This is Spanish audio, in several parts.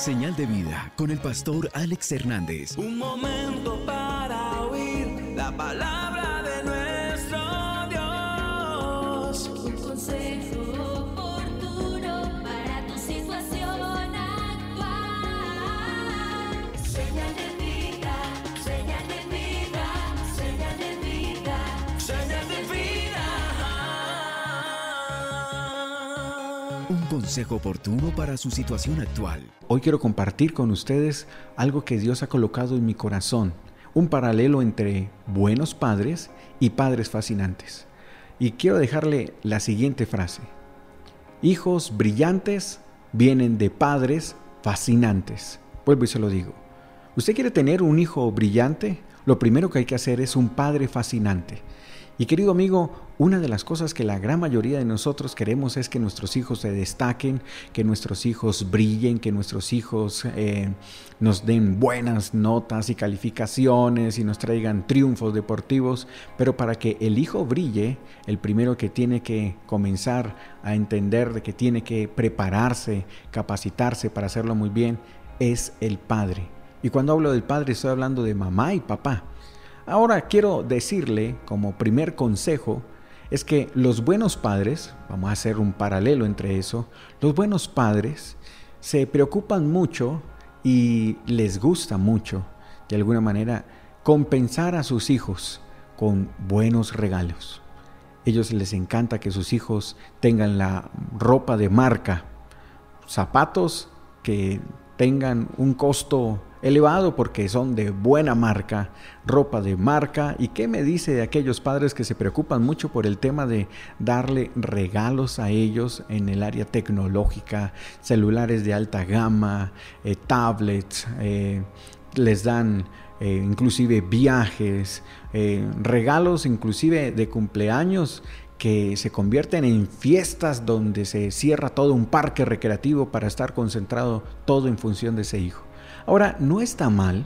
Señal de vida con el pastor Alex Hernández. Un momento para oír la palabra consejo oportuno para su situación actual. Hoy quiero compartir con ustedes algo que Dios ha colocado en mi corazón, un paralelo entre buenos padres y padres fascinantes. Y quiero dejarle la siguiente frase. Hijos brillantes vienen de padres fascinantes. Vuelvo y se lo digo. ¿Usted quiere tener un hijo brillante? Lo primero que hay que hacer es un padre fascinante. Y querido amigo, una de las cosas que la gran mayoría de nosotros queremos es que nuestros hijos se destaquen, que nuestros hijos brillen, que nuestros hijos eh, nos den buenas notas y calificaciones y nos traigan triunfos deportivos. Pero para que el hijo brille, el primero que tiene que comenzar a entender de que tiene que prepararse, capacitarse para hacerlo muy bien, es el padre. Y cuando hablo del padre estoy hablando de mamá y papá. Ahora quiero decirle como primer consejo es que los buenos padres, vamos a hacer un paralelo entre eso, los buenos padres se preocupan mucho y les gusta mucho, de alguna manera, compensar a sus hijos con buenos regalos. Ellos les encanta que sus hijos tengan la ropa de marca, zapatos que tengan un costo elevado porque son de buena marca, ropa de marca. ¿Y qué me dice de aquellos padres que se preocupan mucho por el tema de darle regalos a ellos en el área tecnológica, celulares de alta gama, eh, tablets, eh, les dan eh, inclusive viajes, regalos inclusive de cumpleaños que se convierten en fiestas donde se cierra todo un parque recreativo para estar concentrado todo en función de ese hijo. Ahora, no está mal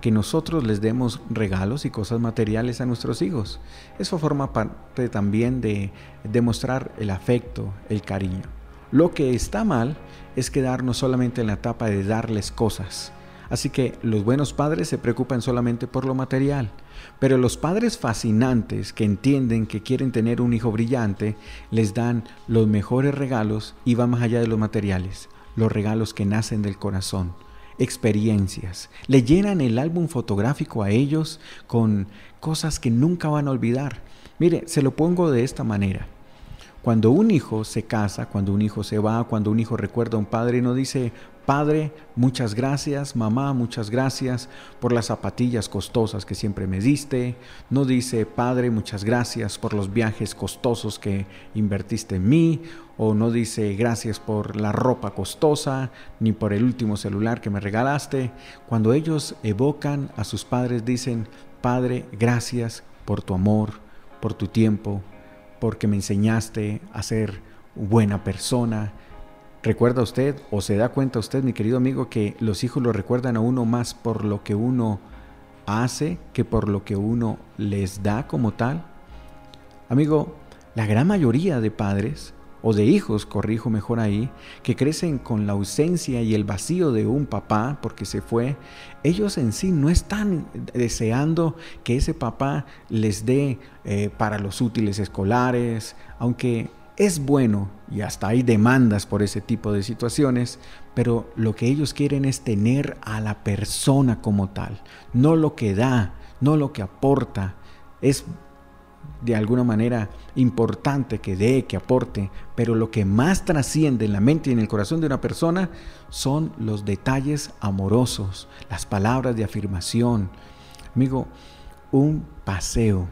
que nosotros les demos regalos y cosas materiales a nuestros hijos. Eso forma parte también de demostrar el afecto, el cariño. Lo que está mal es quedarnos solamente en la etapa de darles cosas. Así que los buenos padres se preocupan solamente por lo material, pero los padres fascinantes que entienden que quieren tener un hijo brillante les dan los mejores regalos y van más allá de los materiales, los regalos que nacen del corazón, experiencias. Le llenan el álbum fotográfico a ellos con cosas que nunca van a olvidar. Mire, se lo pongo de esta manera. Cuando un hijo se casa, cuando un hijo se va, cuando un hijo recuerda a un padre, no dice, Padre, muchas gracias, mamá, muchas gracias por las zapatillas costosas que siempre me diste. No dice, Padre, muchas gracias por los viajes costosos que invertiste en mí. O no dice, gracias por la ropa costosa, ni por el último celular que me regalaste. Cuando ellos evocan a sus padres, dicen, Padre, gracias por tu amor, por tu tiempo, porque me enseñaste a ser buena persona ¿Recuerda usted o se da cuenta usted, mi querido amigo, que los hijos lo recuerdan a uno más por lo que uno hace que por lo que uno les da como tal? Amigo, la gran mayoría de padres, o de hijos, corrijo mejor ahí, que crecen con la ausencia y el vacío de un papá porque se fue, ellos en sí no están deseando que ese papá les dé eh, para los útiles escolares, aunque es bueno y hasta hay demandas por ese tipo de situaciones, pero lo que ellos quieren es tener a la persona como tal, no lo que da, no lo que aporta. Es de alguna manera importante que dé, que aporte, pero lo que más trasciende en la mente y en el corazón de una persona son los detalles amorosos, las palabras de afirmación. Amigo, un paseo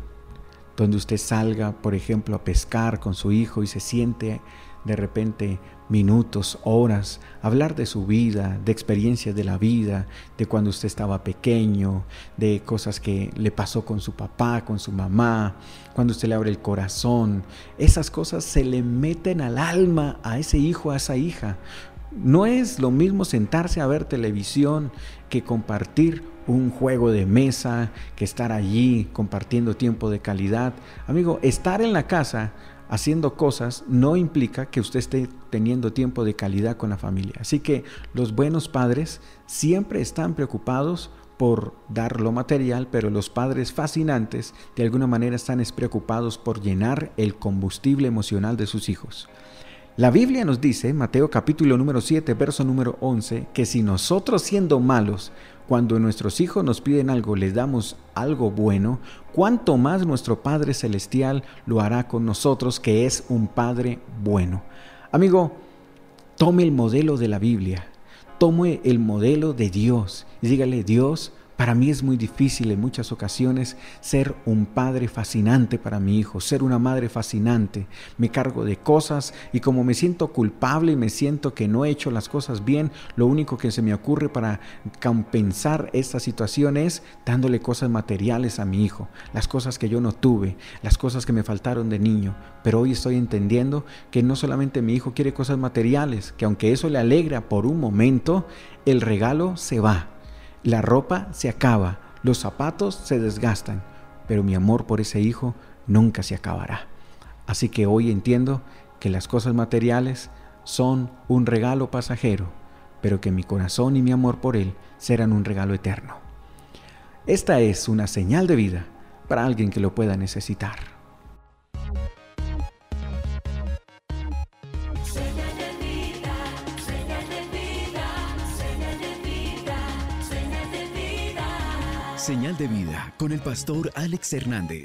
donde usted salga, por ejemplo, a pescar con su hijo y se siente de repente minutos, horas, hablar de su vida, de experiencias de la vida, de cuando usted estaba pequeño, de cosas que le pasó con su papá, con su mamá, cuando usted le abre el corazón. Esas cosas se le meten al alma a ese hijo, a esa hija. No es lo mismo sentarse a ver televisión que compartir un juego de mesa, que estar allí compartiendo tiempo de calidad. Amigo, estar en la casa haciendo cosas no implica que usted esté teniendo tiempo de calidad con la familia. Así que los buenos padres siempre están preocupados por dar lo material, pero los padres fascinantes de alguna manera están preocupados por llenar el combustible emocional de sus hijos. La Biblia nos dice, Mateo capítulo número 7, verso número 11, que si nosotros siendo malos, cuando nuestros hijos nos piden algo, les damos algo bueno, cuánto más nuestro Padre Celestial lo hará con nosotros, que es un Padre bueno. Amigo, tome el modelo de la Biblia, tome el modelo de Dios y dígale, Dios, para mí es muy difícil en muchas ocasiones ser un padre fascinante para mi hijo, ser una madre fascinante. Me cargo de cosas y como me siento culpable y me siento que no he hecho las cosas bien, lo único que se me ocurre para compensar esta situación es dándole cosas materiales a mi hijo, las cosas que yo no tuve, las cosas que me faltaron de niño. Pero hoy estoy entendiendo que no solamente mi hijo quiere cosas materiales, que aunque eso le alegra por un momento, el regalo se va la ropa se acaba, los zapatos se desgastan, pero mi amor por ese hijo nunca se acabará. Así que hoy entiendo que las cosas materiales son un regalo pasajero, pero que mi corazón y mi amor por él serán un regalo eterno. Esta es una señal de vida para alguien que lo pueda necesitar. Señal de vida con el pastor Alex Hernández.